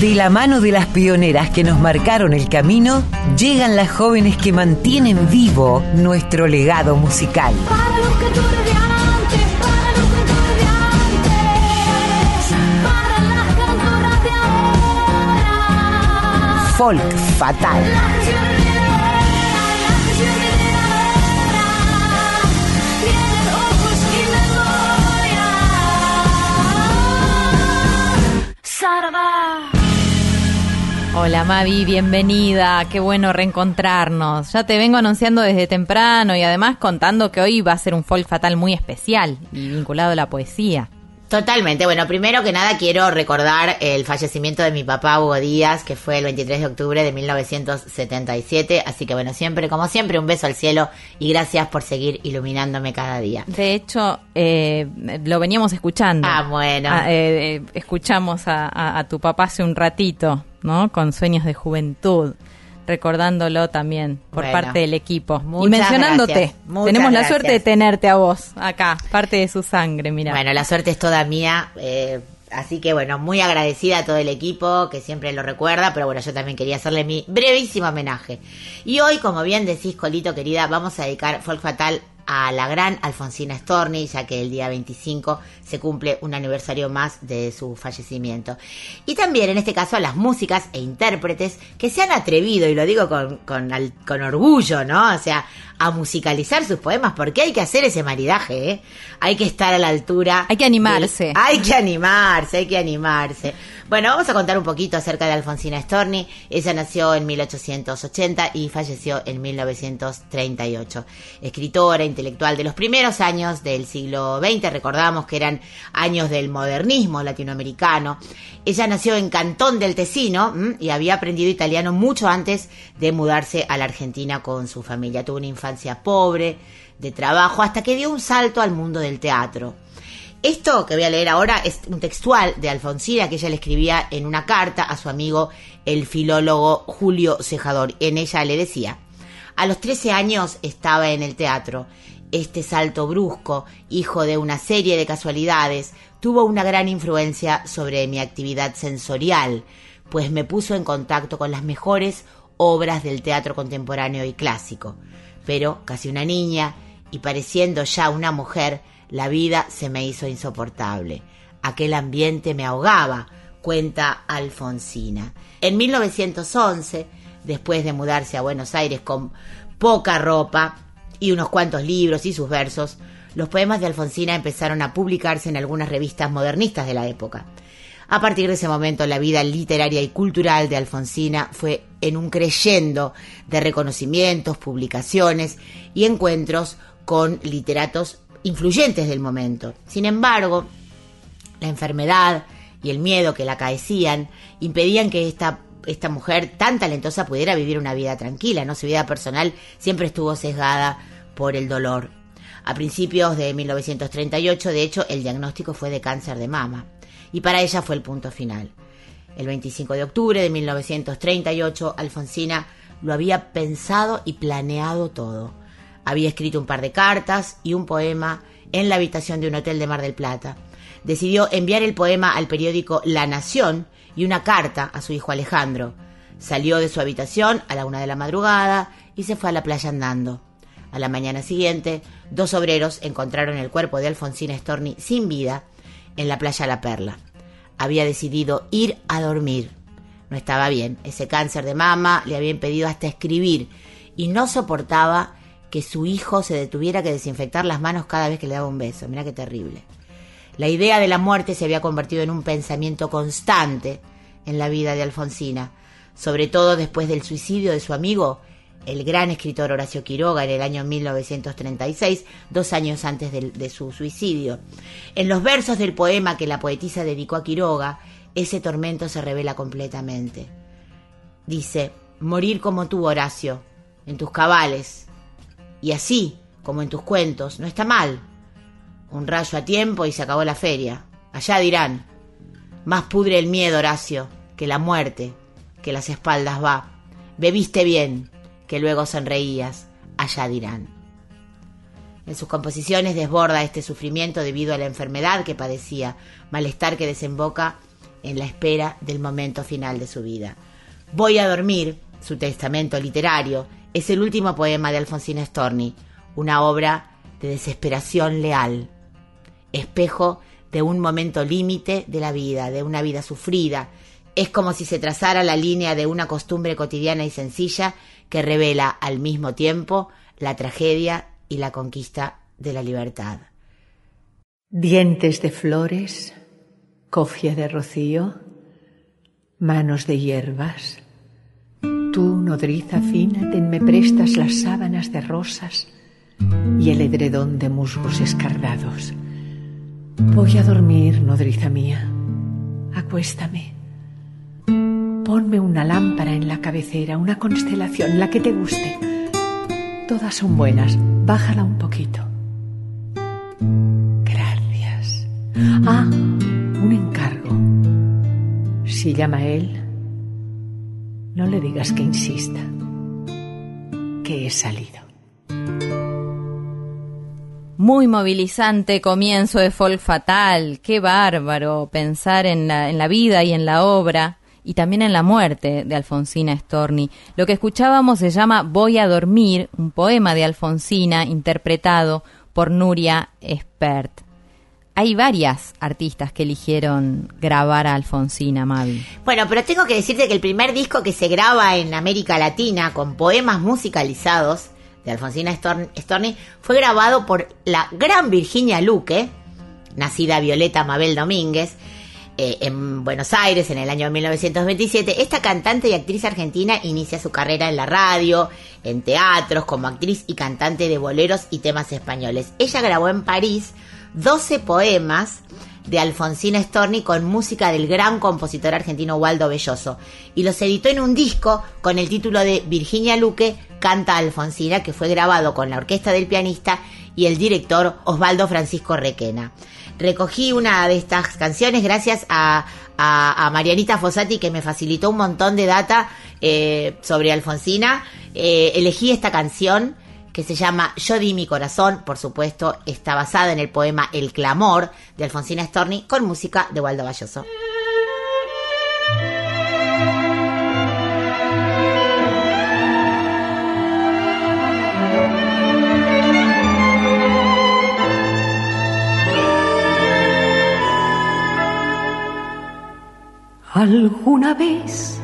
De la mano de las pioneras que nos marcaron el camino, llegan las jóvenes que mantienen vivo nuestro legado musical. Para los cantores de antes, para Hola Mavi, bienvenida, qué bueno reencontrarnos. Ya te vengo anunciando desde temprano y además contando que hoy va a ser un folk fatal muy especial y vinculado a la poesía. Totalmente. Bueno, primero que nada quiero recordar el fallecimiento de mi papá Hugo Díaz, que fue el 23 de octubre de 1977. Así que bueno, siempre, como siempre, un beso al cielo y gracias por seguir iluminándome cada día. De hecho, eh, lo veníamos escuchando. Ah, bueno. Ah, eh, eh, escuchamos a, a- a tu papá hace un ratito, ¿no? Con sueños de juventud, recordándolo también por Bueno. parte del equipo. y mencionándote. Tenemos la gracias. suerte de tenerte a vos acá, parte de su sangre, mira. Bueno, la suerte es toda mía. eh, así que bueno, muy agradecida a todo el equipo que siempre lo recuerda, pero bueno, yo también quería hacerle mi brevísimo homenaje. Y hoy, como bien decís, Colito querida, vamos a dedicar Folk Fatal a la gran Alfonsina Storni, ya que el día 25 se cumple un aniversario más de su fallecimiento. Y también, en este caso, a las músicas e intérpretes que se han atrevido, y lo digo con, con, al- con orgullo, ¿no? O sea, a musicalizar sus poemas, porque hay que hacer ese maridaje, ¿eh? Hay que estar a la altura. Hay que animarse. hay que animarse, hay que animarse. Bueno, vamos a contar un poquito acerca de Alfonsina Storni. Ella nació en 1880 y falleció en 1938. Escritora, intelectual de los primeros años del siglo XX, recordamos que eran años del modernismo latinoamericano. Ella nació en Cantón del Tesino y había aprendido italiano mucho antes de mudarse a la Argentina con su familia. Tuvo una infancia pobre, de trabajo, hasta que dio un salto al mundo del teatro. Esto que voy a leer ahora es un textual de Alfonsina que ella le escribía en una carta a su amigo el filólogo Julio Cejador. En ella le decía, a los 13 años estaba en el teatro. Este salto brusco, hijo de una serie de casualidades, tuvo una gran influencia sobre mi actividad sensorial, pues me puso en contacto con las mejores obras del teatro contemporáneo y clásico. Pero, casi una niña, y pareciendo ya una mujer, la vida se me hizo insoportable. Aquel ambiente me ahogaba, cuenta Alfonsina. En 1911, después de mudarse a Buenos Aires con poca ropa y unos cuantos libros y sus versos, los poemas de Alfonsina empezaron a publicarse en algunas revistas modernistas de la época. A partir de ese momento, la vida literaria y cultural de Alfonsina fue en un creyendo de reconocimientos, publicaciones y encuentros con literatos influyentes del momento. Sin embargo, la enfermedad y el miedo que la acaecían impedían que esta, esta mujer tan talentosa pudiera vivir una vida tranquila, ¿no? Su vida personal siempre estuvo sesgada por el dolor. A principios de 1938, de hecho, el diagnóstico fue de cáncer de mama. Y para ella fue el punto final. El 25 de octubre de 1938, Alfonsina lo había pensado y planeado todo. Había escrito un par de cartas y un poema en la habitación de un hotel de Mar del Plata. Decidió enviar el poema al periódico La Nación y una carta a su hijo Alejandro. Salió de su habitación a la una de la madrugada y se fue a la playa andando. A la mañana siguiente, dos obreros encontraron el cuerpo de Alfonsina Storni sin vida en la playa La Perla. Había decidido ir a dormir. No estaba bien. Ese cáncer de mama le había impedido hasta escribir y no soportaba que su hijo se detuviera que desinfectar las manos cada vez que le daba un beso. Mira qué terrible. La idea de la muerte se había convertido en un pensamiento constante en la vida de Alfonsina, sobre todo después del suicidio de su amigo, el gran escritor Horacio Quiroga, en el año 1936, dos años antes de, su suicidio. En los versos del poema que la poetisa dedicó a Quiroga, ese tormento se revela completamente. Dice, morir como tú, Horacio, en tus cabales, y así, como en tus cuentos, no está mal. Un rayo a tiempo y se acabó la feria. Allá dirán, más pudre el miedo, Horacio, que la muerte, que las espaldas va. Bebiste bien, que luego sonreías, allá dirán. En sus composiciones desborda este sufrimiento debido a la enfermedad que padecía, malestar que desemboca en la espera del momento final de su vida. Voy a dormir, su testamento literario, es el último poema de Alfonsina Storni, una obra de desesperación leal, espejo de un momento límite de la vida, de una vida sufrida. Es como si se trazara la línea de una costumbre cotidiana y sencilla que revela al mismo tiempo la tragedia y la conquista de la libertad. Dientes de flores, cofia de rocío, manos de hierbas. Tú, nodriza fina, te me prestas las sábanas de rosas y el edredón de musgos escardados. Voy a dormir, nodriza mía. Acuéstame. Ponme una lámpara en la cabecera, una constelación, la que te guste. Todas son buenas. Bájala un poquito. Gracias. Ah, un encargo. Si llama él, no le digas que insista, que he salido. Muy movilizante comienzo de Folk Fatal. Qué bárbaro pensar en la, en la vida y en la obra y también en la muerte de Alfonsina Storni. Lo que escuchábamos se llama Voy a dormir, un poema de Alfonsina interpretado por Nuria Espert. Hay varias artistas que eligieron grabar a Alfonsina, Mavi. Bueno, pero tengo que decirte que el primer disco que se graba en América Latina con poemas musicalizados de Alfonsina Storn- Storni fue grabado por la gran Virginia Luque, nacida Violeta Mabel Domínguez, eh, en Buenos Aires en el año 1927. Esta cantante y actriz argentina inicia su carrera en la radio, en teatros, como actriz y cantante de boleros y temas españoles. Ella grabó en París 12 poemas de Alfonsina Storni con música del gran compositor argentino Waldo Belloso y los editó en un disco con el título de Virginia Luque canta Alfonsina que fue grabado con la orquesta del pianista y el director Osvaldo Francisco Requena. Recogí una de estas canciones gracias a, Marianita Fossati que me facilitó un montón de data eh, sobre Alfonsina. Eh, elegí esta canción que se llama Yo di mi corazón, por supuesto, está basada en el poema El clamor de Alfonsina Storni con música de Waldo Balloso. Alguna vez,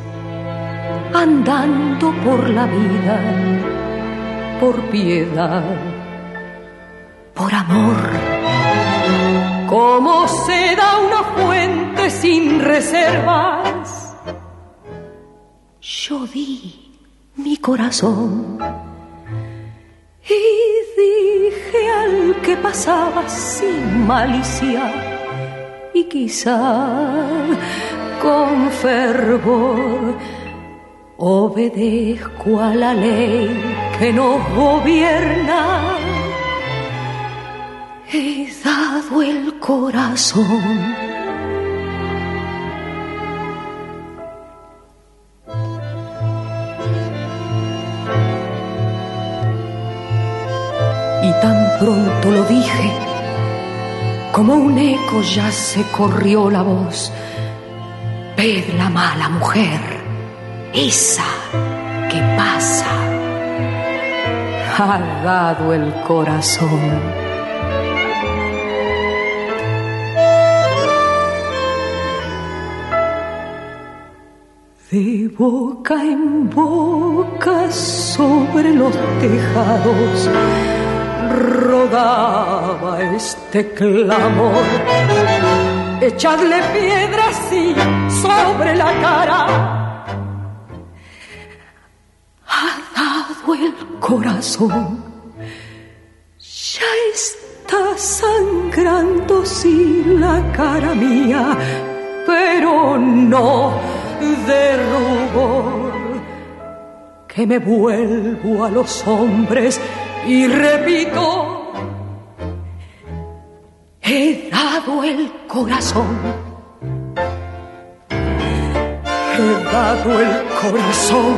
andando por la vida, por piedad, por amor, como se da una fuente sin reservas, yo di mi corazón y dije al que pasaba sin malicia y quizá con fervor obedezco a la ley que nos gobierna. He dado el corazón. Y tan pronto lo dije, como un eco ya se corrió la voz. Ved la mala mujer, esa que pasa. Ha dado el corazón. De boca en boca sobre los tejados rodaba este clamor. Echadle piedras y sobre la cara. Corazón. Ya está sangrando sí la cara mía, pero no de rubor. Que me vuelvo a los hombres y repito, he dado el corazón, he dado el corazón,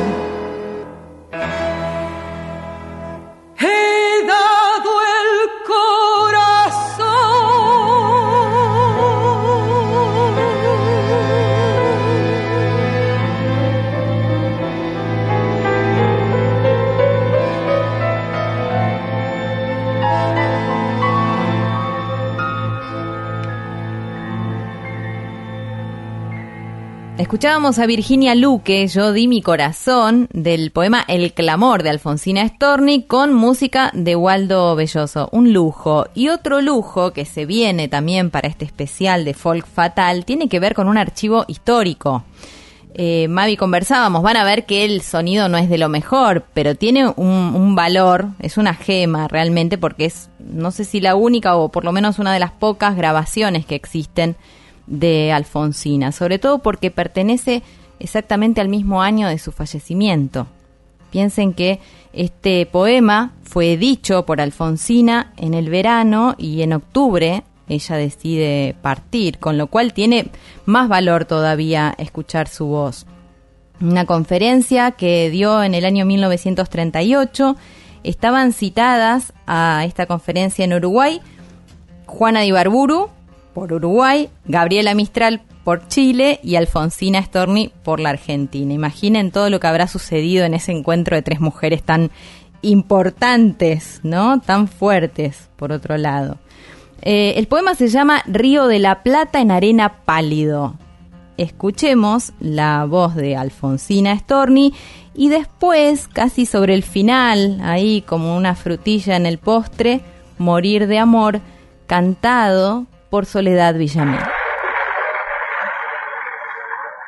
Escuchábamos a Virginia Luque, Yo di mi corazón, del poema El clamor de Alfonsina Storni, con música de Waldo Belloso. Un lujo. Y otro lujo que se viene también para este especial de Folk Fatal tiene que ver con un archivo histórico. Eh, Mavi, conversábamos, van a ver que el sonido no es de lo mejor, pero tiene un, un valor, es una gema realmente, porque es, no sé si la única o por lo menos una de las pocas grabaciones que existen de Alfonsina, sobre todo porque pertenece exactamente al mismo año de su fallecimiento. Piensen que este poema fue dicho por Alfonsina en el verano y en octubre ella decide partir, con lo cual tiene más valor todavía escuchar su voz. Una conferencia que dio en el año 1938, estaban citadas a esta conferencia en Uruguay Juana de Ibarburu, por Uruguay, Gabriela Mistral por Chile y Alfonsina Storni por la Argentina. Imaginen todo lo que habrá sucedido en ese encuentro de tres mujeres tan importantes, ¿no? Tan fuertes, por otro lado. Eh, el poema se llama Río de la Plata en arena pálido. Escuchemos la voz de Alfonsina Storni y después, casi sobre el final, ahí como una frutilla en el postre, Morir de Amor, cantado por Soledad Villamil.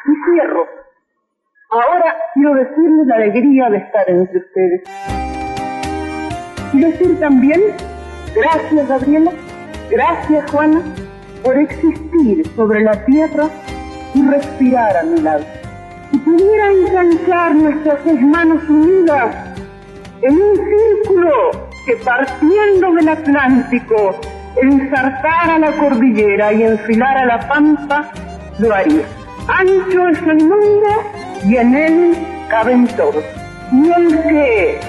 Y cierro. Ahora quiero decirles la alegría de estar entre ustedes. Y decir también, gracias Gabriela, gracias Juana, por existir sobre la tierra y respirar a mi lado. Si pudiera enganchar nuestras seis manos unidas en un círculo que partiendo del Atlántico ensartara la cordillera y enfilara la pampa, lo haría. Ancho es el mundo y en él caben todos. Y el que,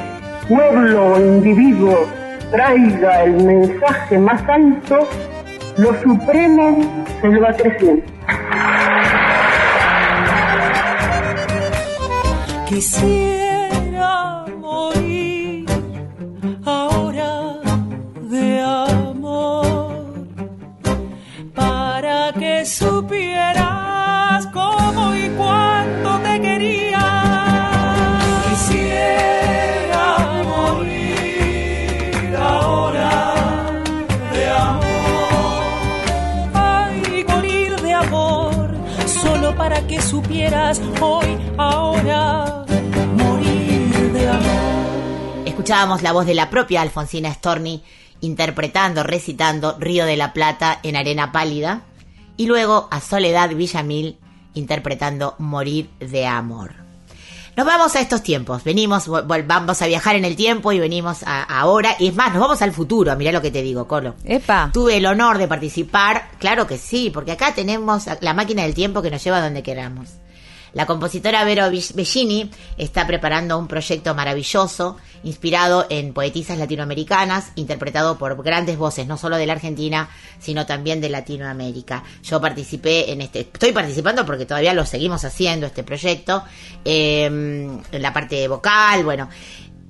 pueblo o individuo, traiga el mensaje más alto, lo supremo se lo va creciendo. Quisiera supieras cómo y cuánto te quería. Quisiera morir ahora de amor. Ay, morir de amor, solo para que supieras hoy, ahora, morir de amor. Escuchábamos la voz de la propia Alfonsina Storni interpretando, recitando Río de la Plata en Arena Pálida y luego a Soledad Villamil interpretando Morir de Amor. Nos vamos a estos tiempos, venimos, vamos a viajar en el tiempo y venimos a, ahora, y es más, nos vamos al futuro, mirá lo que te digo, Colo. Epa. Tuve el honor de participar, claro que sí, porque acá tenemos la máquina del tiempo que nos lleva a donde queramos. La compositora Vero Bellini está preparando un proyecto maravilloso, inspirado en poetisas latinoamericanas, interpretado por grandes voces, no solo de la Argentina, sino también de Latinoamérica. Yo participé en este, estoy participando porque todavía lo seguimos haciendo, este proyecto, eh, en la parte vocal, bueno.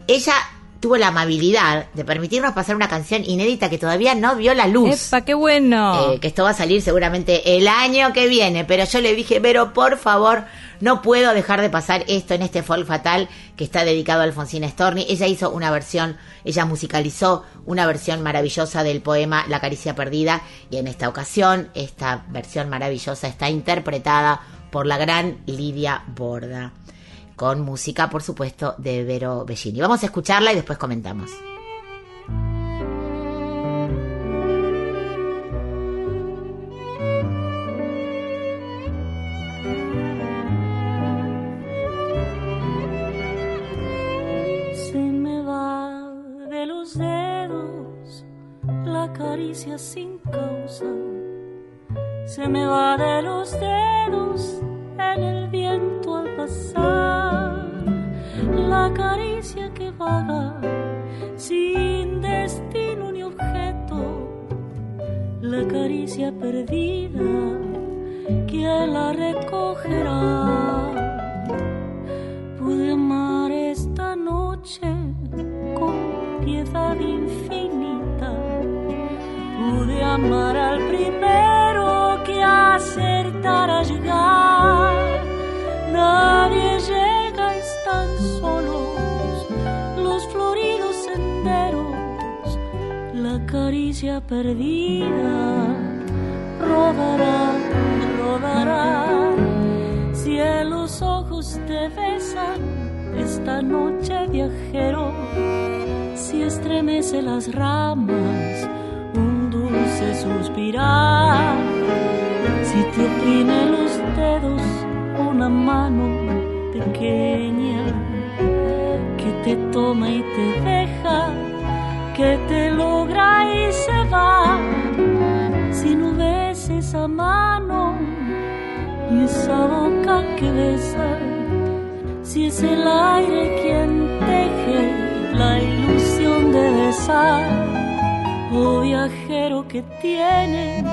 Ella tuvo la amabilidad de permitirnos pasar una canción inédita que todavía no vio la luz. ¡Epa, qué bueno! Eh, que esto va a salir seguramente el año que viene, pero yo le dije, pero por favor, no puedo dejar de pasar esto en este folk fatal que está dedicado a Alfonsina Storni. Ella hizo una versión, ella musicalizó una versión maravillosa del poema La caricia perdida y en esta ocasión esta versión maravillosa está interpretada por la gran Lidia Borda con música, por supuesto, de Vero Bellini. Vamos a escucharla y después comentamos. Se me va de los dedos la caricia sin causa. Se me va de los dedos en el viento al pasar. La caricia que vaga sin destino ni objeto. La caricia perdida, ¿quién la recogerá? Perdida rodará, rodará. Si los ojos te besan esta noche viajero, si estremece las ramas un dulce suspirar, si te oprime los dedos una mano pequeña que te toma y te deja, que te boca que besa, si es el aire quien teje la ilusión de besar, oh viajero que tienes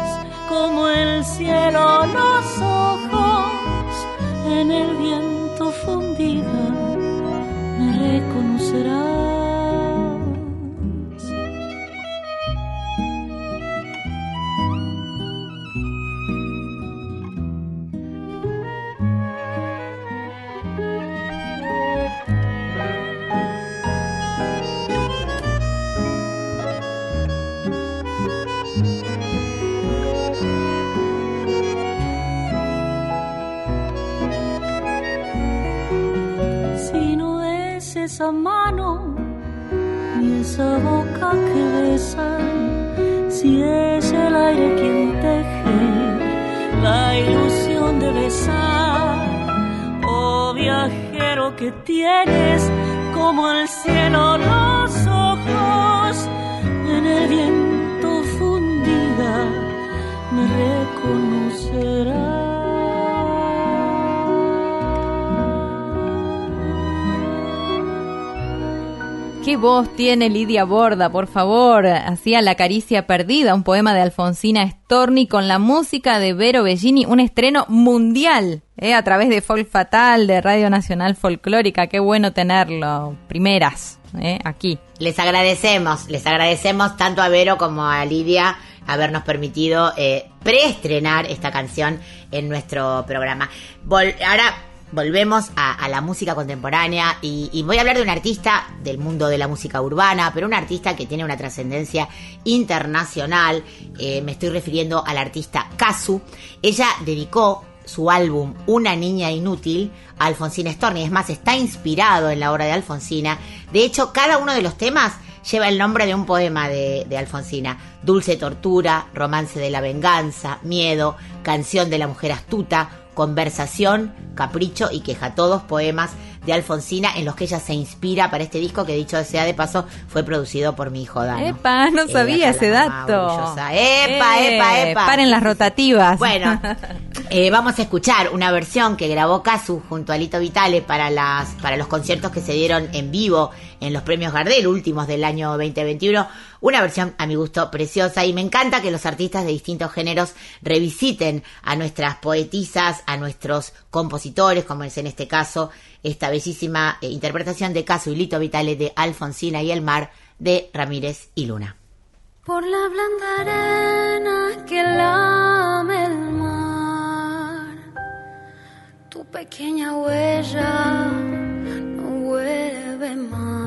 como el cielo los ojos en el viento fundida me reconocerás. Esa mano ni esa boca que besa, si es el aire quien teje la ilusión de besar, oh viajero que tienes como el cielo los ojos en el viento fundida me reconocerás. ¿Qué voz tiene Lidia Borda, por favor? Hacía La caricia perdida, un poema de Alfonsina Storni con la música de Vero Bellini, un estreno mundial, ¿eh? a través de Folk Fatal, de Radio Nacional Folclórica. Qué bueno tenerlo. Primeras, ¿eh? aquí. Les agradecemos, les agradecemos tanto a Vero como a Lidia habernos permitido eh, preestrenar esta canción en nuestro programa. Ahora volvemos a, la música contemporánea y, voy a hablar de un artista del mundo de la música urbana, pero un artista que tiene una trascendencia internacional. Eh, me estoy refiriendo al artista Kazu. Ella dedicó su álbum Una niña inútil a Alfonsina Storni. Es más, está inspirado en la obra de Alfonsina. De hecho, cada uno de los temas lleva el nombre de un poema de Alfonsina. Dulce tortura, romance de la venganza, miedo, canción de la mujer astuta, conversación, capricho y queja. Todos poemas de Alfonsina en los que ella se inspira para este disco que dicho sea de paso fue producido por mi hijo Dano. Epa, no Eh, sabía ese dato. Epa, Eh, epa, epa. Paren las rotativas. Bueno, eh, vamos a escuchar una versión que grabó Casu junto a Lito Vitale para, las, para los conciertos que se dieron en vivo en los premios Gardel, últimos del año 2021. Una versión, a mi gusto, preciosa y me encanta que los artistas de distintos géneros revisiten a nuestras poetisas, a nuestros compositores, como es en este caso esta bellísima eh, interpretación de Casu y Lito Vitale de Alfonsina y el mar de Ramírez y Luna. Por la blanda arena que lame el mar, tu pequeña huella no vuelve más.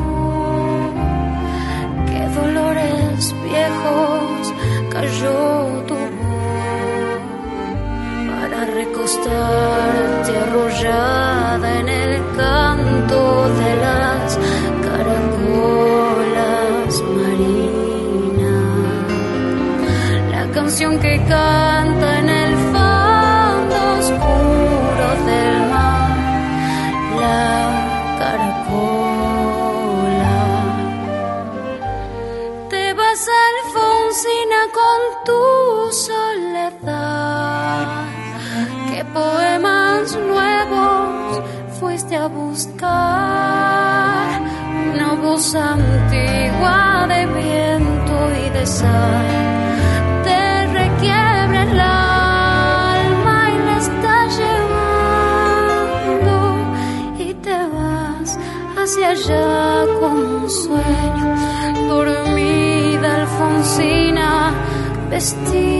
dolores viejos cayó tu voz para recostarte arrollada en el canto de las caracolas marinas. La canción que canta poemas nuevos fuiste a buscar? Una voz antigua de viento de sal te requiebra el alma y la está llevando y te vas hacia allá como un sueño dormida Alfonsina vestida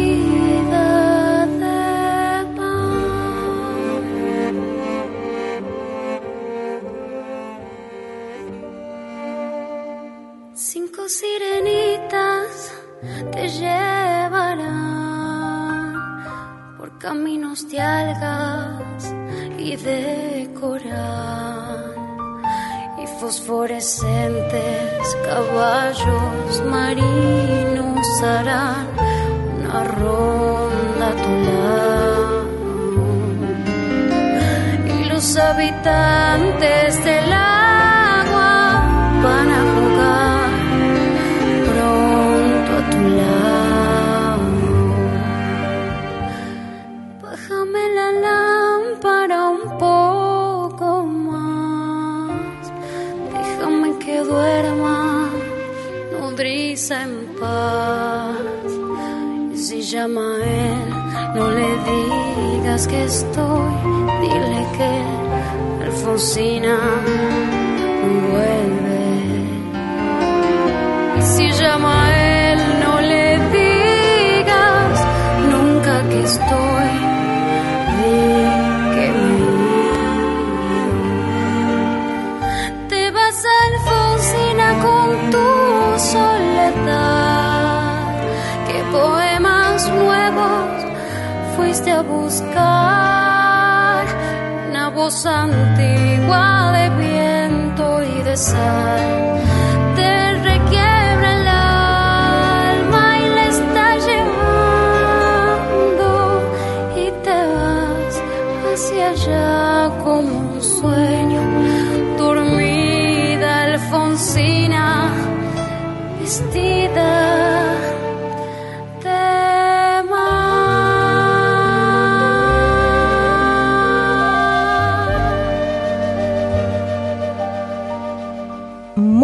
te requiebra el alma y la está llevando. Y te vas hacia allá como un sueño. Dormida Alfonsina vestida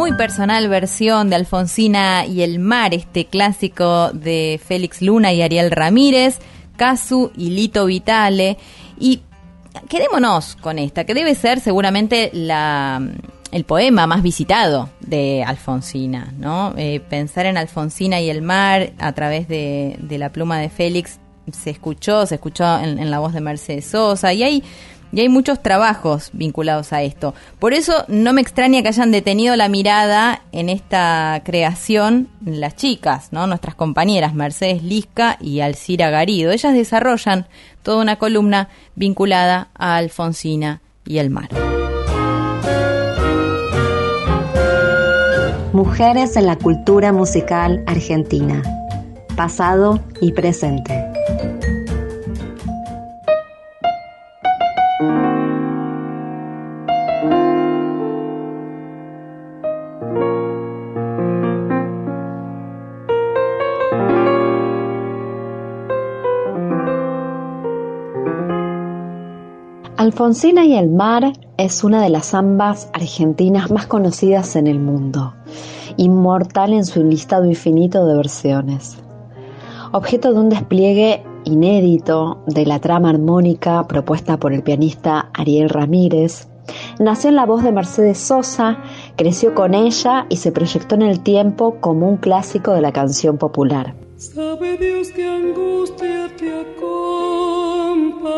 Muy personal versión de Alfonsina y el mar, este clásico de Félix Luna y Ariel Ramírez, Casu y Lito Vitale. Y quedémonos con esta, que debe ser seguramente la, el poema más visitado de Alfonsina, ¿no? Eh, pensar en Alfonsina y el mar a través de, de la pluma de Félix se escuchó, se escuchó en, en la voz de Mercedes Sosa y hay, y hay muchos trabajos vinculados a esto. Por eso no me extraña que hayan detenido la mirada en esta creación las chicas, ¿no? Nuestras compañeras Mercedes Lisca y Alcira Garido. Ellas desarrollan toda una columna vinculada a Alfonsina y el mar. Mujeres en la cultura musical argentina. Pasado y presente. Alfonsina y el mar es una de las zambas argentinas más conocidas en el mundo, inmortal en su listado infinito de versiones. Objeto de un despliegue inédito de la trama armónica propuesta por el pianista Ariel Ramírez, nació en la voz de Mercedes Sosa, creció con ella y se proyectó en el tiempo como un clásico de la canción popular. Sabe Dios que angustia te acompañó,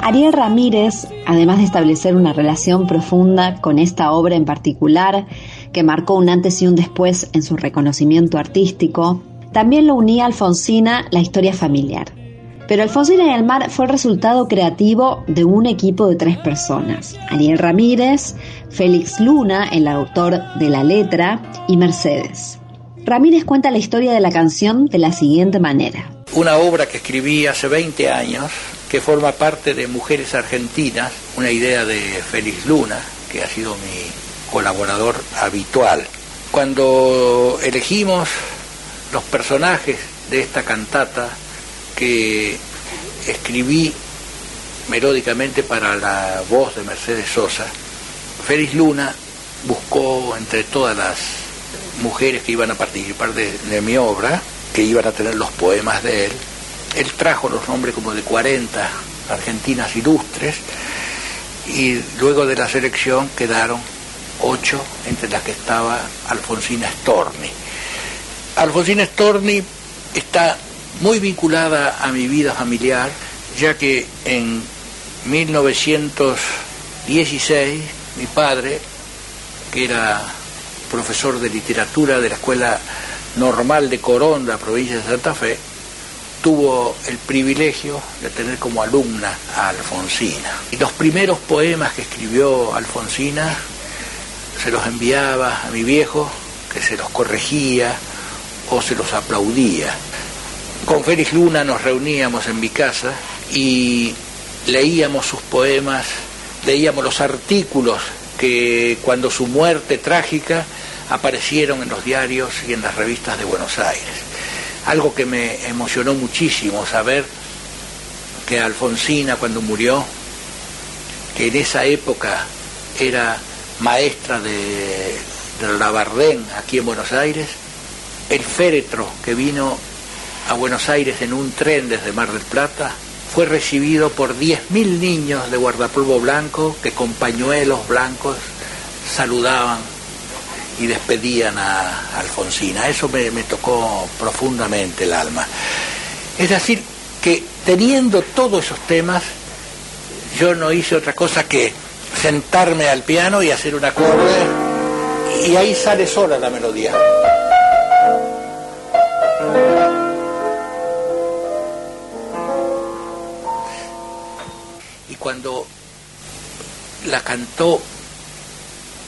Ariel Ramírez, además de establecer una relación profunda con esta obra en particular, que marcó un antes y un después en su reconocimiento artístico, también lo unía a Alfonsina la historia familiar. Pero Alfonsina y el mar fue el resultado creativo de un equipo de tres personas. Ariel Ramírez, Félix Luna, el autor de la letra, y Mercedes. Ramírez cuenta la historia de la canción de la siguiente manera. Una obra que escribí hace 20 años, que forma parte de Mujeres Argentinas, una idea de Félix Luna, que ha sido mi colaborador habitual. Cuando elegimos los personajes de esta cantata que escribí melódicamente para la voz de Mercedes Sosa, Félix Luna buscó entre todas las mujeres que iban a participar de, de mi obra, que iban a tener los poemas de él, él trajo los nombres como de 40 argentinas ilustres y luego de la selección quedaron ocho, entre las que estaba Alfonsina Storni. Alfonsina Storni está muy vinculada a mi vida familiar, ya que en 1916 mi padre, que era profesor de literatura de la Escuela Normal de Coronda, provincia de Santa Fe, tuvo el privilegio de tener como alumna a Alfonsina. Y los primeros poemas que escribió Alfonsina se los enviaba a mi viejo, que se los corregía o se los aplaudía. Con Félix Luna nos reuníamos en mi casa y leíamos sus poemas, leíamos los artículos que cuando su muerte trágica aparecieron en los diarios y en las revistas de Buenos Aires. Algo que me emocionó muchísimo saber que Alfonsina cuando murió, que en esa época era maestra de, de Labardén aquí en Buenos Aires, el féretro que vino a Buenos Aires en un tren desde Mar del Plata fue recibido por 10.000 niños de guardapolvo blanco que con pañuelos blancos saludaban y despedían a Alfonsina. Eso me, tocó profundamente el alma. Es decir, que teniendo todos esos temas, yo no hice otra cosa que sentarme al piano y hacer un acorde y ahí sale sola la melodía. Y cuando la cantó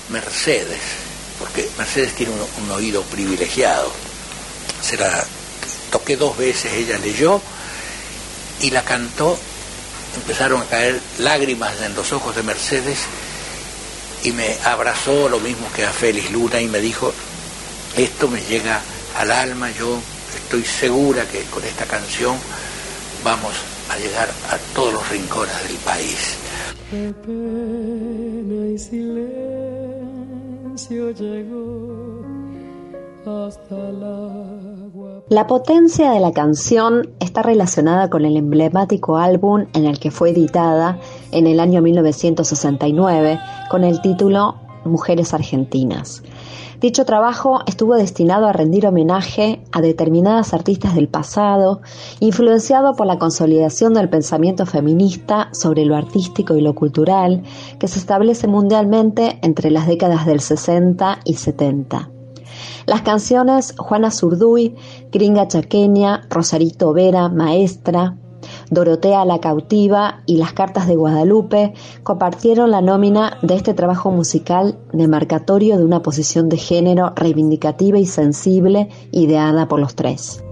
Mercedes, porque Mercedes tiene un, oído privilegiado, se la toqué dos veces, ella leyó y la cantó. Empezaron a caer lágrimas en los ojos de Mercedes y me abrazó lo mismo que a Félix Luna y me dijo, esto me llega al alma, yo estoy segura que con esta canción vamos a llegar a todos los rincones del país. La potencia de la canción está relacionada con el emblemático álbum en el que fue editada en el año 1969 con el título Mujeres Argentinas. Dicho trabajo estuvo destinado a rendir homenaje a determinadas artistas del pasado, influenciado por la consolidación del pensamiento feminista sobre lo artístico y lo cultural que se establece mundialmente entre las décadas del 60 y 70. Las canciones Juana Zurduy, Gringa Chaqueña, Rosarito Vera, Maestra, Dorotea la Cautiva y Las Cartas de Guadalupe compartieron la nómina de este trabajo musical demarcatorio de una posición de género reivindicativa y sensible ideada por los tres.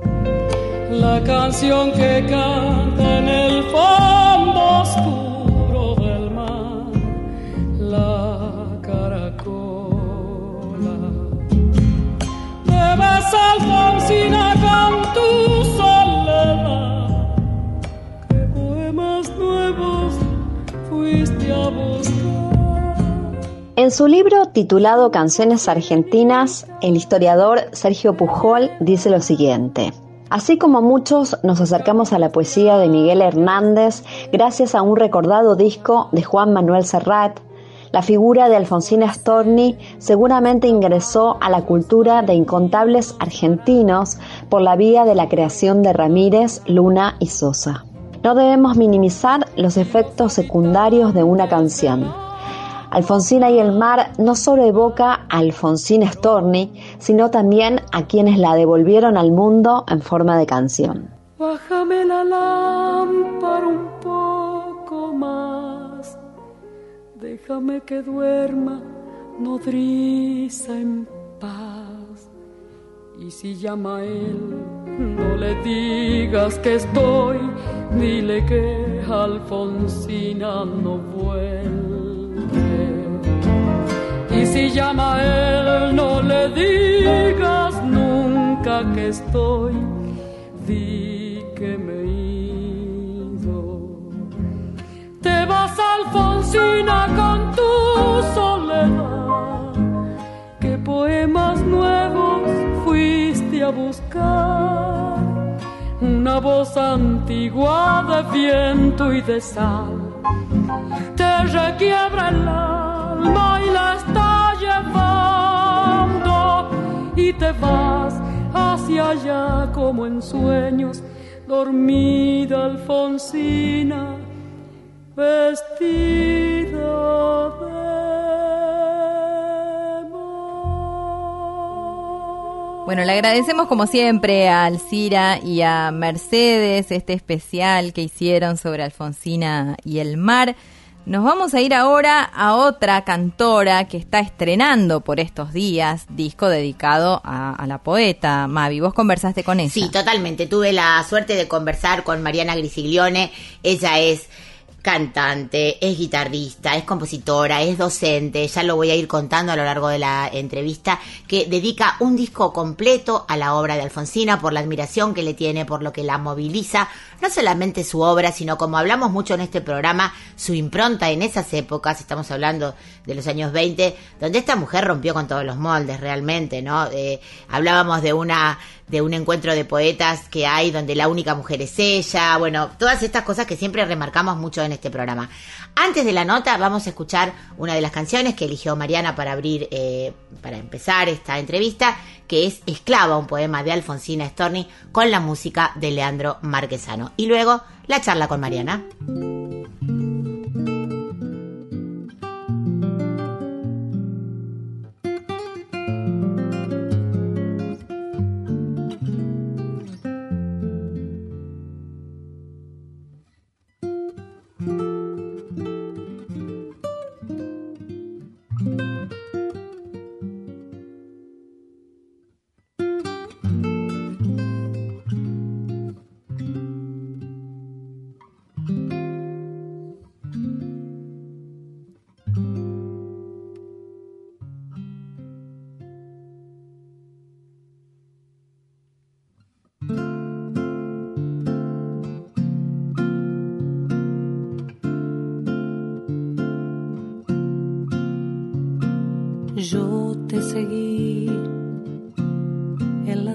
La canción que canta en el fondo oscuro del mar, la caracola. Vas Alfonsina con En su libro titulado Canciones Argentinas, el historiador Sergio Pujol dice lo siguiente. Así como muchos nos acercamos a la poesía de Miguel Hernández gracias a un recordado disco de Juan Manuel Serrat, la figura de Alfonsina Storni seguramente ingresó a la cultura de incontables argentinos por la vía de la creación de Ramírez, Luna y Sosa. No debemos minimizar los efectos secundarios de una canción. Alfonsina y el mar no solo evoca a Alfonsina Storni, sino también a quienes la devolvieron al mundo en forma de canción. Bájame la lámpara un poco más. Déjame que duerma nodriza en paz. Y si llama él, no le digas que estoy, dile que Alfonsina no vuelve. Y si llama a él, no le digas nunca que estoy, di que me ido. Te vas, Alfonsina, con tu soledad. ¿Qué poemas nuevos fuiste a buscar? Una voz antigua de viento y de sal. Te requiebra el alma y la está llevando y te vas hacia allá como en sueños, dormida Alfonsina, vestida de Bueno, le agradecemos como siempre a Alcira y a Mercedes este especial que hicieron sobre Alfonsina y el mar. Nos vamos a ir ahora a otra cantora que está estrenando por estos días disco dedicado a, la poeta. Mavi, vos conversaste con ella. Sí, totalmente. Tuve la suerte de conversar con Mariana Grisiglione. Ella es cantante, es guitarrista, es compositora, es docente, ya lo voy a ir contando a lo largo de la entrevista, que dedica un disco completo a la obra de Alfonsina por la admiración que le tiene, por lo que la moviliza, no solamente su obra, sino como hablamos mucho en este programa, su impronta en esas épocas, estamos hablando de los años 20, donde esta mujer rompió con todos los moldes realmente, ¿no? Eh, hablábamos de una de un encuentro de poetas que hay donde la única mujer es ella, bueno, todas estas cosas que siempre remarcamos mucho en este programa. Antes de la nota vamos a escuchar una de las canciones que eligió Mariana para abrir, eh, para empezar esta entrevista, que es Esclava, un poema de Alfonsina Storni con la música de Leandro Marquesano. Y luego la charla con Mariana.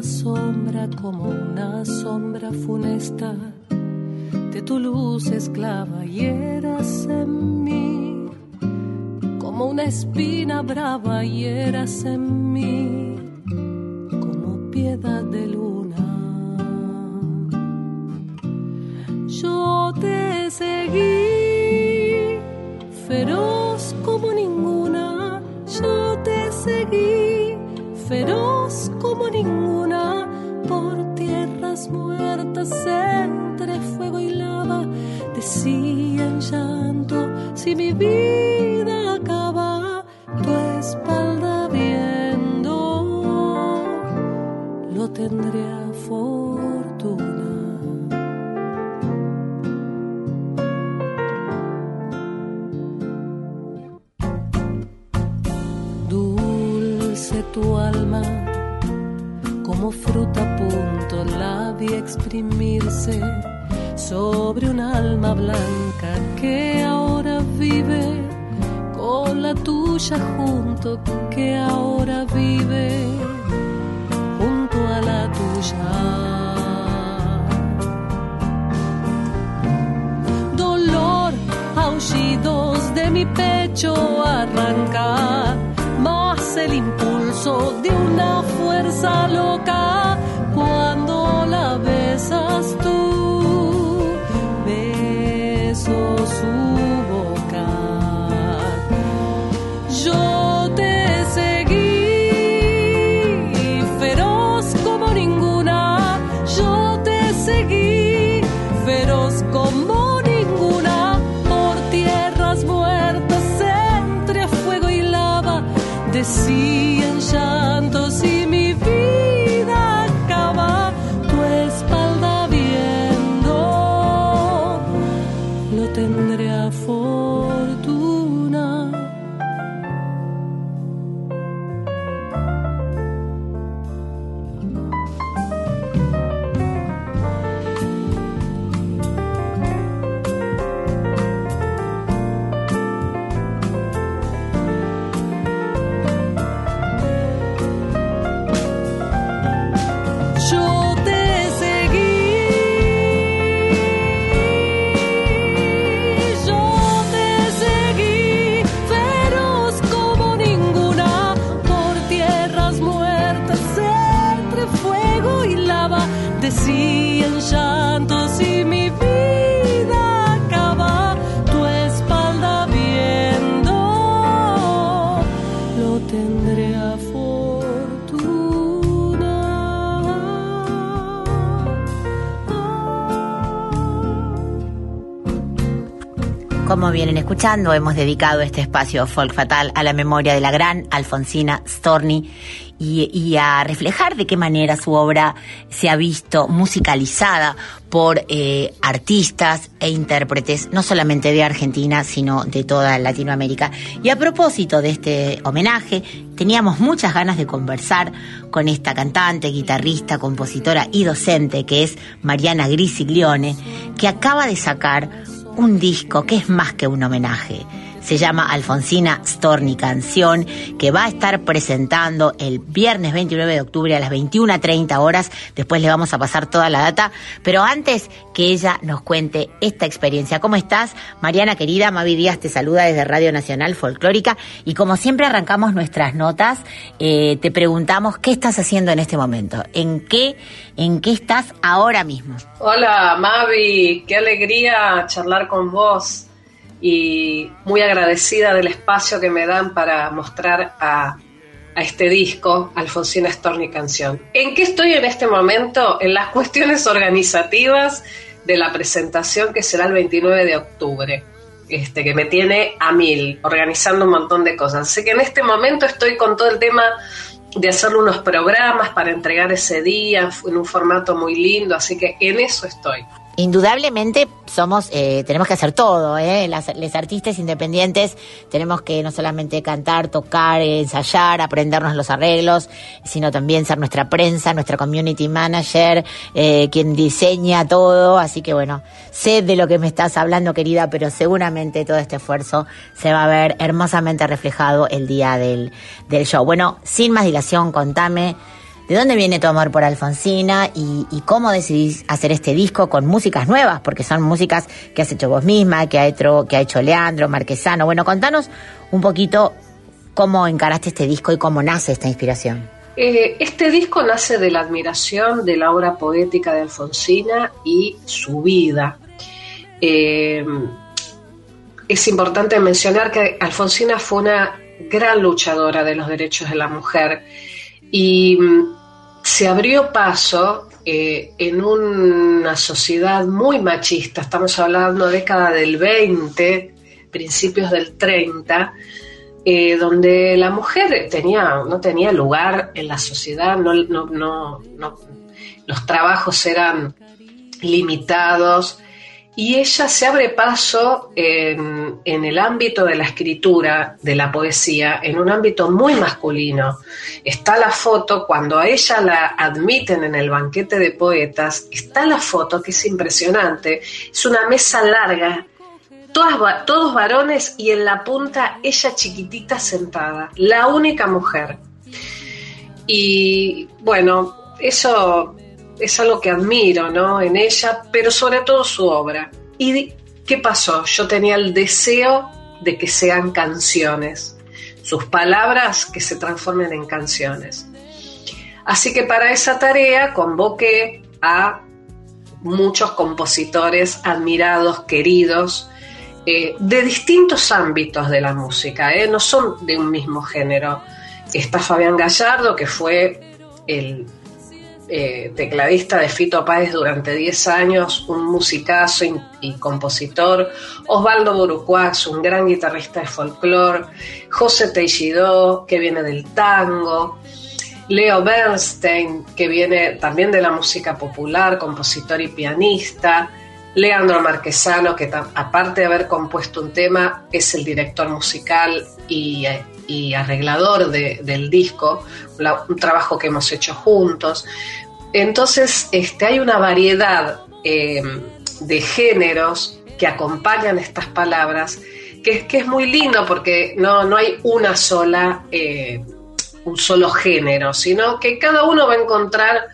Sombra como una sombra funesta. De tu luz esclava y eras en mí. Como una espina brava y eras en mí. Como piedad de luna. Yo te seguí muertas entre fuego y lava. Decía en llanto si mi vida acaba, tu espalda viendo, lo tendré exprimirse sobre un alma blanca que ahora vive con la tuya junto, que ahora vive junto a la tuya. dolor, aullidos de mi pecho arranca, más el impulso de una fuerza loca hemos dedicado este espacio Folk Fatal a la memoria de la gran Alfonsina Storni y, y a reflejar de qué manera su obra se ha visto musicalizada por eh, artistas e intérpretes, no solamente de Argentina, sino de toda Latinoamérica. Y a propósito de este homenaje, teníamos muchas ganas de conversar con esta cantante, guitarrista, compositora y docente que es Mariana Grisiglione, que acaba de sacar un disco que es más que un homenaje. Se llama Alfonsina Storni Canción, que va a estar presentando el viernes 29 de octubre a las 21.30 horas. Después le vamos a pasar toda la data. Pero antes que ella nos cuente esta experiencia. ¿Cómo estás? Mariana querida, Mavi Díaz te saluda desde Radio Nacional Folclórica. Y como siempre arrancamos nuestras notas, eh, te preguntamos qué estás haciendo en este momento. ¿En qué, ¿En qué estás ahora mismo? Hola Mavi, qué alegría charlar con vos y muy agradecida del espacio que me dan para mostrar a, este disco, Alfonsina Storni Canción. ¿En qué estoy en este momento? En las cuestiones organizativas de la presentación que será el 29 de octubre. Este, que me tiene a mil, organizando un montón de cosas. Así que en este momento estoy con todo el tema de hacer unos programas para entregar ese día en un formato muy lindo, así que en eso estoy. Indudablemente somos, eh, tenemos que hacer todo, ¿eh? Los artistas independientes tenemos que no solamente cantar, tocar, ensayar, aprendernos los arreglos, sino también ser nuestra prensa, nuestra community manager, eh, quien diseña todo. Así que bueno, sé de lo que me estás hablando, querida, pero seguramente todo este esfuerzo se va a ver hermosamente reflejado el día del, del show. Bueno, sin más dilación, contame. ¿De dónde viene tu amor por Alfonsina y, cómo decidís hacer este disco con músicas nuevas? Porque son músicas que has hecho vos misma, que ha hecho, que ha hecho Leandro, Marquesano. Bueno, contanos un poquito cómo encaraste este disco y cómo nace esta inspiración. Eh, este disco nace de la admiración de la obra poética de Alfonsina y su vida. Eh, es importante mencionar que Alfonsina fue una gran luchadora de los derechos de la mujer y se abrió paso eh, en una sociedad muy machista, estamos hablando década del 20, principios del 30, eh, donde la mujer tenía, no tenía lugar en la sociedad, no, no, no, los trabajos eran limitados, y ella se abre paso en, en, el ámbito de la escritura, de la poesía, en un ámbito muy masculino. Está la foto, cuando a ella la admiten en el banquete de poetas, está la foto que es impresionante. Es una mesa larga, todas, todos varones y en la punta ella chiquitita sentada, la única mujer. Y bueno, eso es algo que admiro ¿no? en ella, pero sobre todo su obra. ¿Y qué pasó? Yo tenía el deseo de que sean canciones, sus palabras que se transformen en canciones. Así que para esa tarea convoqué a muchos compositores admirados, queridos, eh, de distintos ámbitos de la música, ¿eh? no son de un mismo género. Está Fabián Gallardo, que fue el eh, tecladista de Fito Páez durante 10 años, un musicazo y, compositor, Osvaldo Borucuaz, un gran guitarrista de folclore, José Teixidó, que viene del tango, Leo Bernstein, que viene también de la música popular, compositor y pianista, Leandro Marquesano, que aparte de haber compuesto un tema, es el director musical y, arreglador de, del disco, un trabajo que hemos hecho juntos. Entonces, este, hay una variedad eh, de géneros que acompañan estas palabras, que, que, es muy lindo porque no, no hay una sola, eh, un solo género, sino que cada uno va a encontrar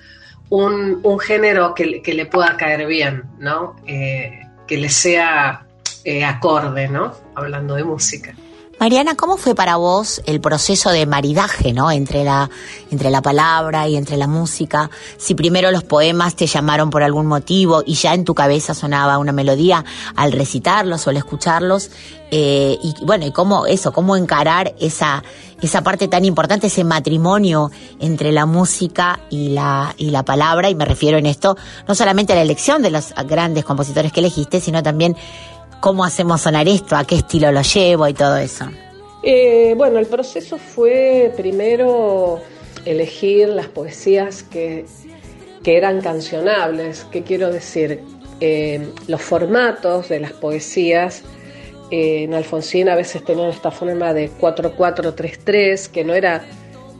un, un género que, que, le pueda caer bien, ¿no? Eh, que le sea acorde, ¿no? Hablando de música. Mariana, ¿cómo fue para vos el proceso de maridaje, ¿no? Entre la, entre la palabra y entre la música. Si primero los poemas te llamaron por algún motivo y ya en tu cabeza sonaba una melodía al recitarlos o al escucharlos. eh, y bueno, y cómo eso, cómo encarar esa, esa parte tan importante, ese matrimonio entre la música y la, y la palabra. Y me refiero en esto no solamente a la elección de los grandes compositores que elegiste, sino también cómo hacemos sonar esto, a qué estilo lo llevo y todo eso. Eh, bueno, el proceso fue primero elegir las poesías que, que eran cancionables. ¿Qué quiero decir? Eh, los formatos de las poesías eh, en Alfonsín a veces tenían esta forma de 4-4-3-3, que no era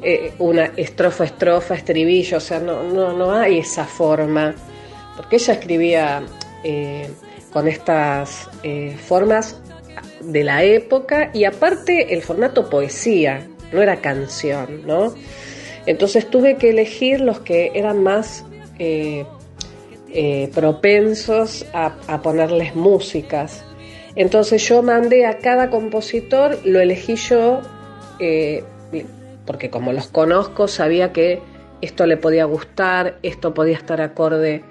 eh, una estrofa, estrofa, estribillo, o sea, no, no, no hay esa forma, porque ella escribía con estas eh, formas de la época y aparte el formato poesía, no era canción, ¿no? Entonces tuve que elegir los que eran más eh, eh, propensos a, ponerles músicas. Entonces yo mandé a cada compositor, lo elegí yo, porque como los conozco, sabía que esto le podía gustar, esto podía estar acorde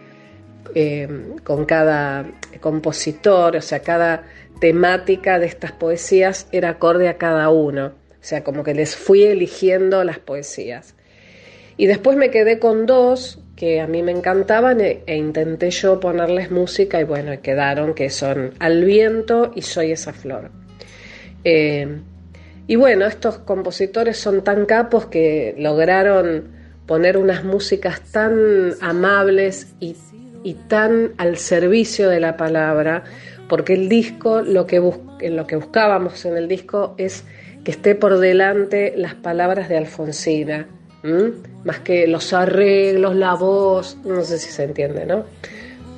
eh, con cada compositor, o sea, cada temática de estas poesías era acorde a cada uno. O sea, como que les fui eligiendo las poesías. Y después me quedé con dos que a mí me encantaban e, e intenté yo ponerles música y bueno, quedaron que son Al viento y Soy esa flor. Eh, y bueno, estos compositores son tan capos que lograron poner unas músicas tan amables y, y tan al servicio de la palabra, porque el disco, lo que, lo que buscábamos en el disco es que esté por delante las palabras de Alfonsina, más que los arreglos, la voz, no sé si se entiende, ¿no?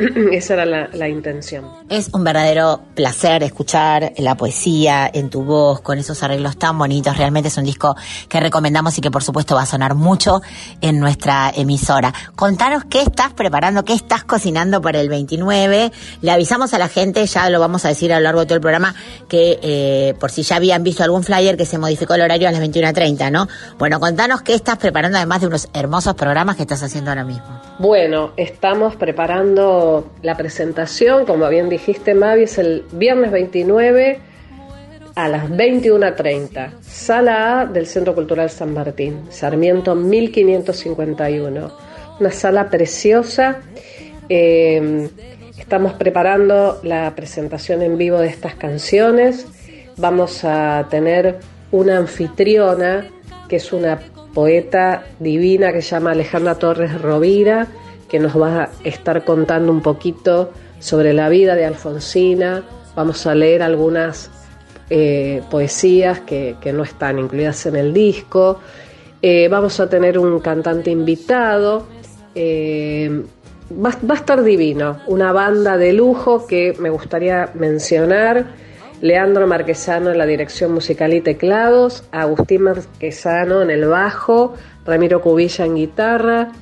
Esa era la, la intención. Es un verdadero placer escuchar la poesía en tu voz, con esos arreglos tan bonitos. Realmente es un disco que recomendamos y que por supuesto va a sonar mucho en nuestra emisora. Contanos qué estás preparando, qué estás cocinando para el 29. Le avisamos a la gente, ya lo vamos a decir a lo largo de todo el programa, que eh, por si ya habían visto algún flyer que se modificó el horario a las 21.30, ¿no? Bueno, contanos qué estás preparando además de unos hermosos programas que estás haciendo ahora mismo. Bueno, estamos preparando la presentación, como bien dijiste Mavi, es el viernes 29 a las 21.30, sala A del Centro Cultural San Martín, Sarmiento 1551. Una sala preciosa. Eh, estamos preparando la presentación en vivo de estas canciones. Vamos a tener una anfitriona que es una poeta divina que se llama Alejandra Torres Rovira, que nos va a estar contando un poquito sobre la vida de Alfonsina. Vamos a leer algunas eh, poesías que, no están incluidas en el disco. Eh, vamos a tener un cantante invitado. Eh, va, va a estar divino. Una banda de lujo que me gustaría mencionar. Leandro Marquesano en la dirección musical y teclados, Agustín Marquesano en el bajo, Ramiro Cubilla en guitarra,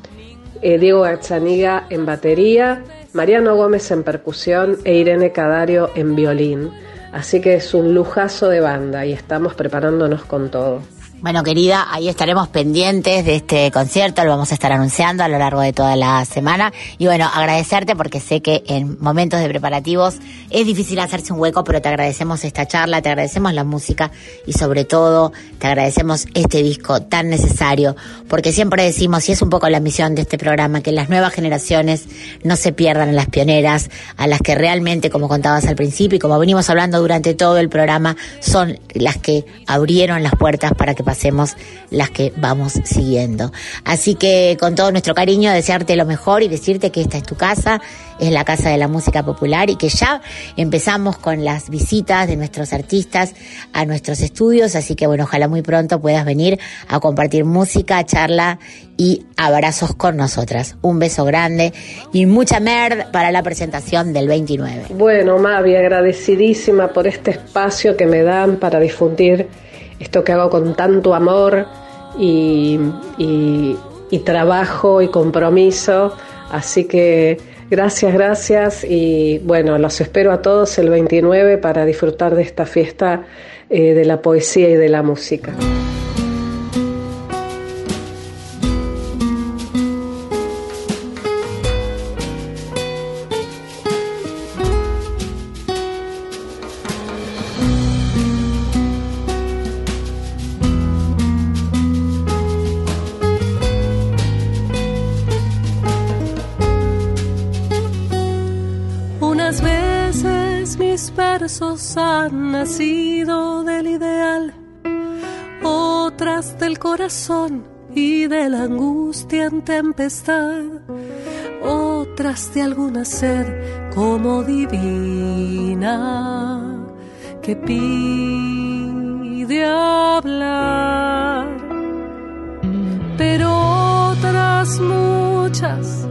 eh, Diego Gazzaniga en batería, Mariano Gómez en percusión e Irene Cadario en violín. Así que es un lujazo de banda y estamos preparándonos con todo. Bueno, querida, ahí estaremos pendientes de este concierto, lo vamos a estar anunciando a lo largo de toda la semana. Y bueno, agradecerte porque sé que en momentos de preparativos es difícil hacerse un hueco, pero te agradecemos esta charla, te agradecemos la música y sobre todo te agradecemos este disco tan necesario, porque siempre decimos, y es un poco la misión de este programa, que las nuevas generaciones no se pierdan a las pioneras, a las que realmente, como contabas al principio y como venimos hablando durante todo el programa, son las que abrieron las puertas para que pasemos las que vamos siguiendo. Así que con todo nuestro cariño, desearte lo mejor y decirte que esta es tu casa, es la casa de la música popular y que ya empezamos con las visitas de nuestros artistas a nuestros estudios, así que bueno, ojalá muy pronto puedas venir a compartir música, charla y abrazos con nosotras. Un beso grande y mucha merd para la presentación del 29. Bueno, Mavi, agradecidísima por este espacio que me dan para difundir esto que hago con tanto amor y, y- trabajo y compromiso. Así que Gracias, gracias. Y bueno, los espero a todos el 29 para disfrutar de esta fiesta eh, de la poesía y de la música. Versos han nacido del ideal, otras del corazón y de la angustia en tempestad, otras de alguna sed como divina que pide hablar, pero otras muchas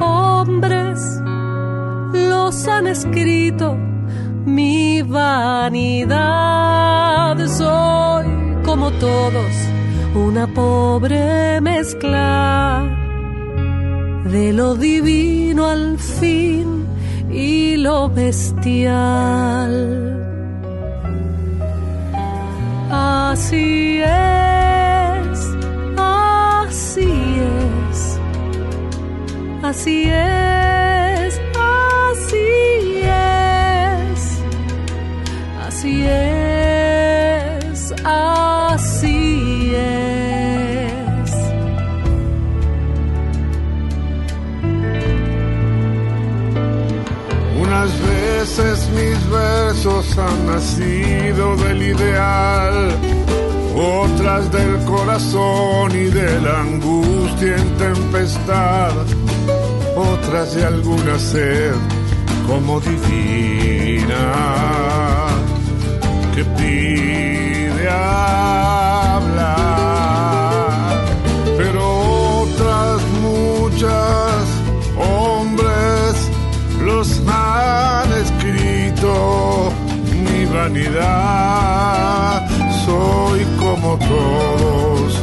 hombres los han escrito mi vanidad. Soy como todos, una pobre mezcla de lo divino al fin y lo bestial. Así es, así es, así es, así así es, así es. Unas veces mis versos han nacido del ideal, otras del corazón y de la angustia en tempestad, otras de alguna sed como divina que pide pero otras muchas hombres los han escrito mi vanidad. Soy como todos,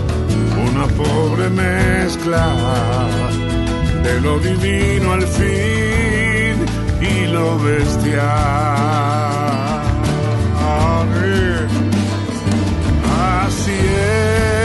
una pobre mezcla de lo divino al fin y lo bestial. Así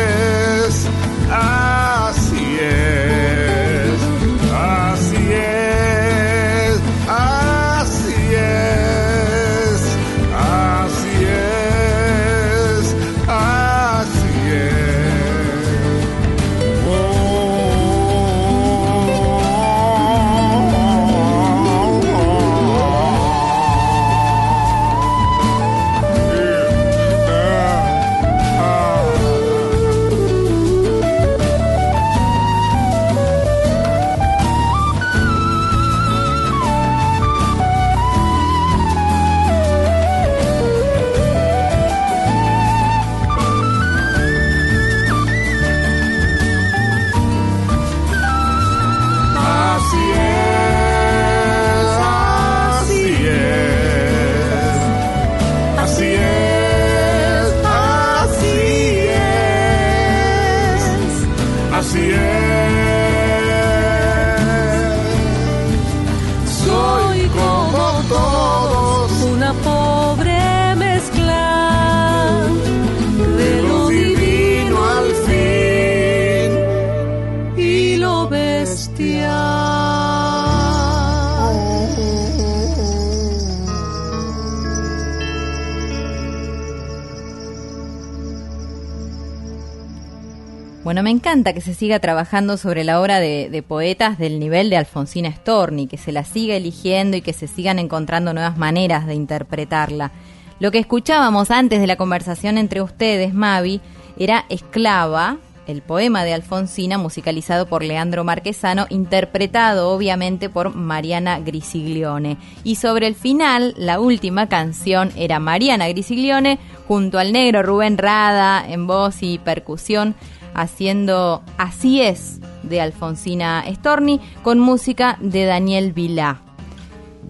Bueno, me encanta que se siga trabajando sobre la obra de, de poetas del nivel de Alfonsina Storni, que se la siga eligiendo y que se sigan encontrando nuevas maneras de interpretarla. Lo que escuchábamos antes de la conversación entre ustedes, Mavi, era Esclava, el poema de Alfonsina musicalizado por Leandro Marquesano, interpretado obviamente por Mariana Grisiglione. Y sobre el final, la última canción era Mariana Grisiglione junto al negro Rubén Rada en voz y percusión haciendo Así es de Alfonsina Storni con música de Daniel Vilá.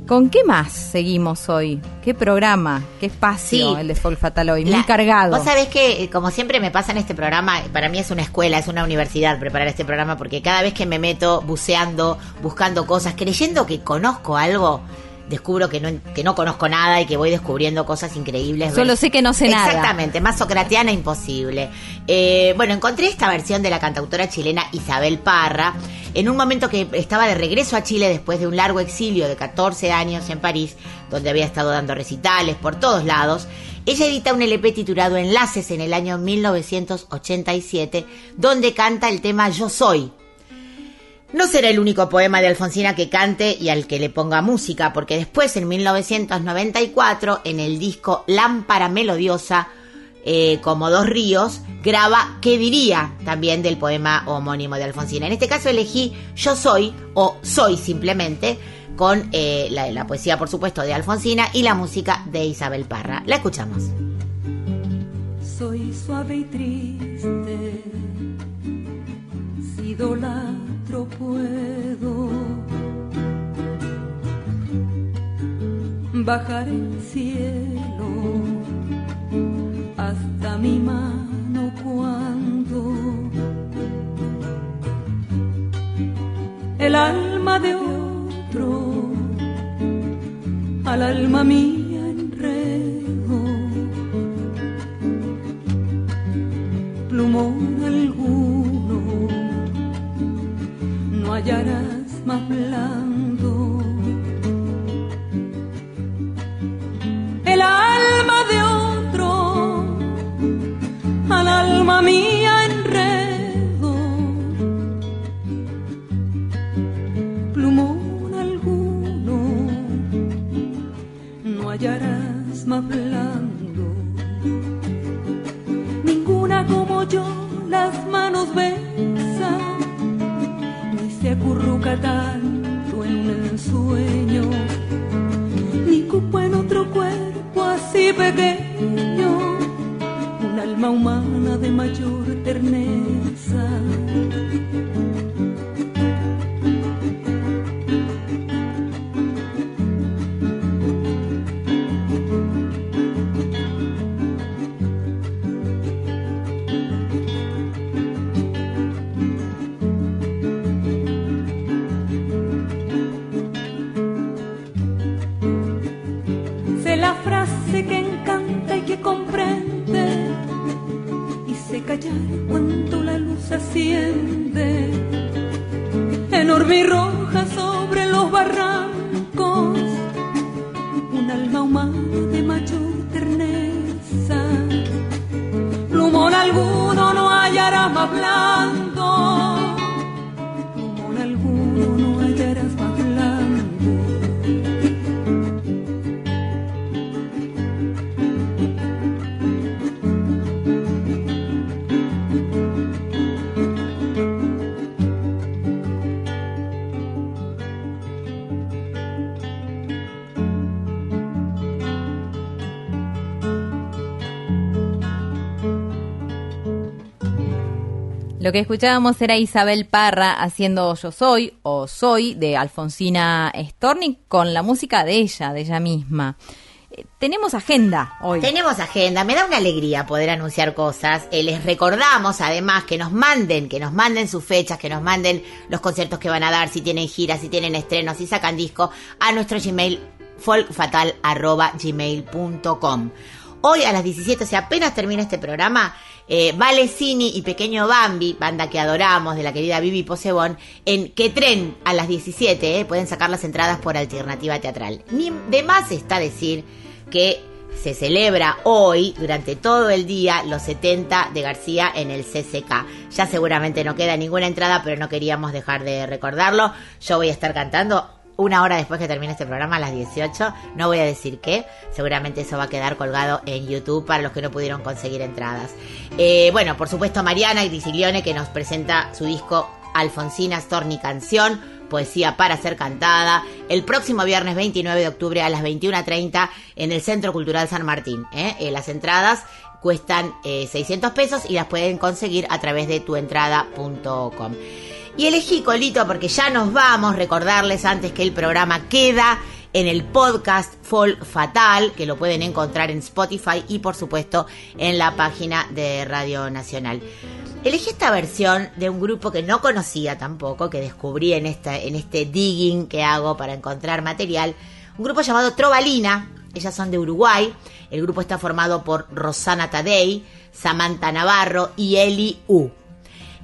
¿Con qué más seguimos hoy? ¿Qué programa? ¿Qué espacio Sí. el de Folk Fatal hoy? Muy La- cargado. Vos sabés que, eh, como siempre me pasa en este programa, para mí es una escuela, es una universidad preparar este programa, porque cada vez que me meto buceando, buscando cosas, creyendo que conozco algo, descubro que no, que no conozco nada y que voy descubriendo cosas increíbles. Solo sé que no sé nada. Exactamente, más socratiana imposible. Eh, bueno, encontré esta versión de la cantautora chilena Isabel Parra en un momento que estaba de regreso a Chile después de un largo exilio de 14 años en París, donde había estado dando recitales por todos lados. Ella edita un LP titulado Enlaces en el año 1987, donde canta el tema Yo Soy, no será el único poema de Alfonsina que cante y al que le ponga música, porque después, en 1994, en el disco Lámpara Melodiosa, eh, como dos ríos, graba ¿Qué diría? también del poema homónimo de Alfonsina. En este caso elegí Yo Soy, o Soy simplemente, con eh, la, la poesía, por supuesto, de Alfonsina y la música de Isabel Parra. La escuchamos. Soy suave y triste, si idolatro puedo. Bajar el cielo hasta mi mano cuando el alma de otro al alma mía más blando el alma de otro al alma mía enredo. Plumón alguno no hallarás más blando hablar. Lo que escuchábamos era Isabel Parra haciendo Yo Soy o Soy de Alfonsina Storni con la música de ella, de ella misma. Eh, tenemos agenda hoy. Tenemos agenda, me da una alegría poder anunciar cosas. Eh, les recordamos además que nos manden, que nos manden sus fechas, que nos manden los conciertos que van a dar, si tienen giras, si tienen estrenos, si sacan disco, a nuestro Gmail folkfatal.gmail.com. Hoy a las 17, si apenas termina este programa, eh, Vale Cini y Pequeño Bambi, banda que adoramos de la querida Vivi Posebón, en Que Tren a las 17, eh, pueden sacar las entradas por alternativa teatral. Ni de más está decir que se celebra hoy, durante todo el día, los 70 de García en el CCK. Ya seguramente no queda ninguna entrada, pero no queríamos dejar de recordarlo. Yo voy a estar cantando una hora después que termine este programa, a las 18. No voy a decir qué, seguramente eso va a quedar colgado en YouTube para los que no pudieron conseguir entradas. Eh, bueno, por supuesto, Mariana Grisiglione que nos presenta su disco Alfonsina Storni Canción, poesía para ser cantada, el próximo viernes 29 de octubre a las 21.30 en el Centro Cultural San Martín. ¿eh? Eh, las entradas cuestan eh, 600 pesos y las pueden conseguir a través de tuentrada.com. Y elegí Colito porque ya nos vamos, recordarles antes que el programa queda en el podcast Folk Fatal, que lo pueden encontrar en Spotify y por supuesto en la página de Radio Nacional. Elegí esta versión de un grupo que no conocía tampoco, que descubrí en, esta, en este digging que hago para encontrar material. Un grupo llamado Trovalina, ellas son de Uruguay. El grupo está formado por Rosana Tadei, Samantha Navarro y Eli U.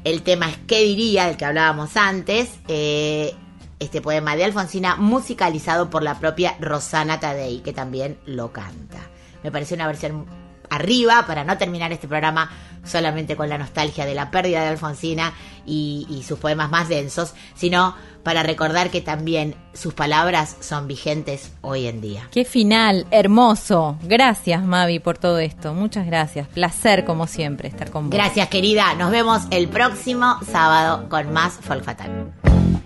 El tema es ¿Qué diría? del que hablábamos antes. eh, este poema de Alfonsina, musicalizado por la propia Rosana Tadei, que también lo canta. Me pareció una versión arriba para no terminar este programa solamente con la nostalgia de la pérdida de Alfonsina y, y sus poemas más densos, sino para recordar que también sus palabras son vigentes hoy en día. Qué final, hermoso. Gracias, Mavi, por todo esto. Muchas gracias. Placer, como siempre, estar con vos. Gracias, querida. Nos vemos el próximo sábado con más Folk Fatal.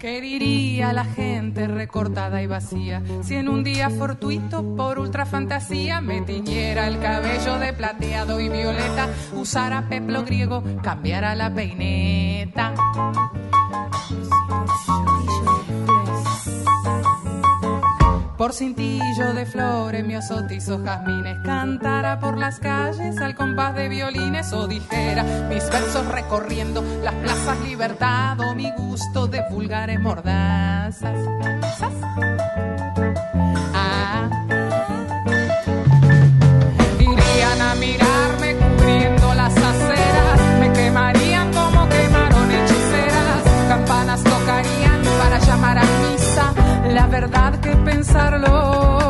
¿Qué diría la gente recortada y vacía si en un día fortuito por ultra fantasía me tiñera el cabello de plateado y violeta, usara peplo griego, cambiara la peineta? Por cintillo de flores, miosotis o jazmines, cantara por las calles al compás de violines o dijera mis versos recorriendo las plazas libertad o mi gusto de vulgares mordazas. Verdad que pensarlo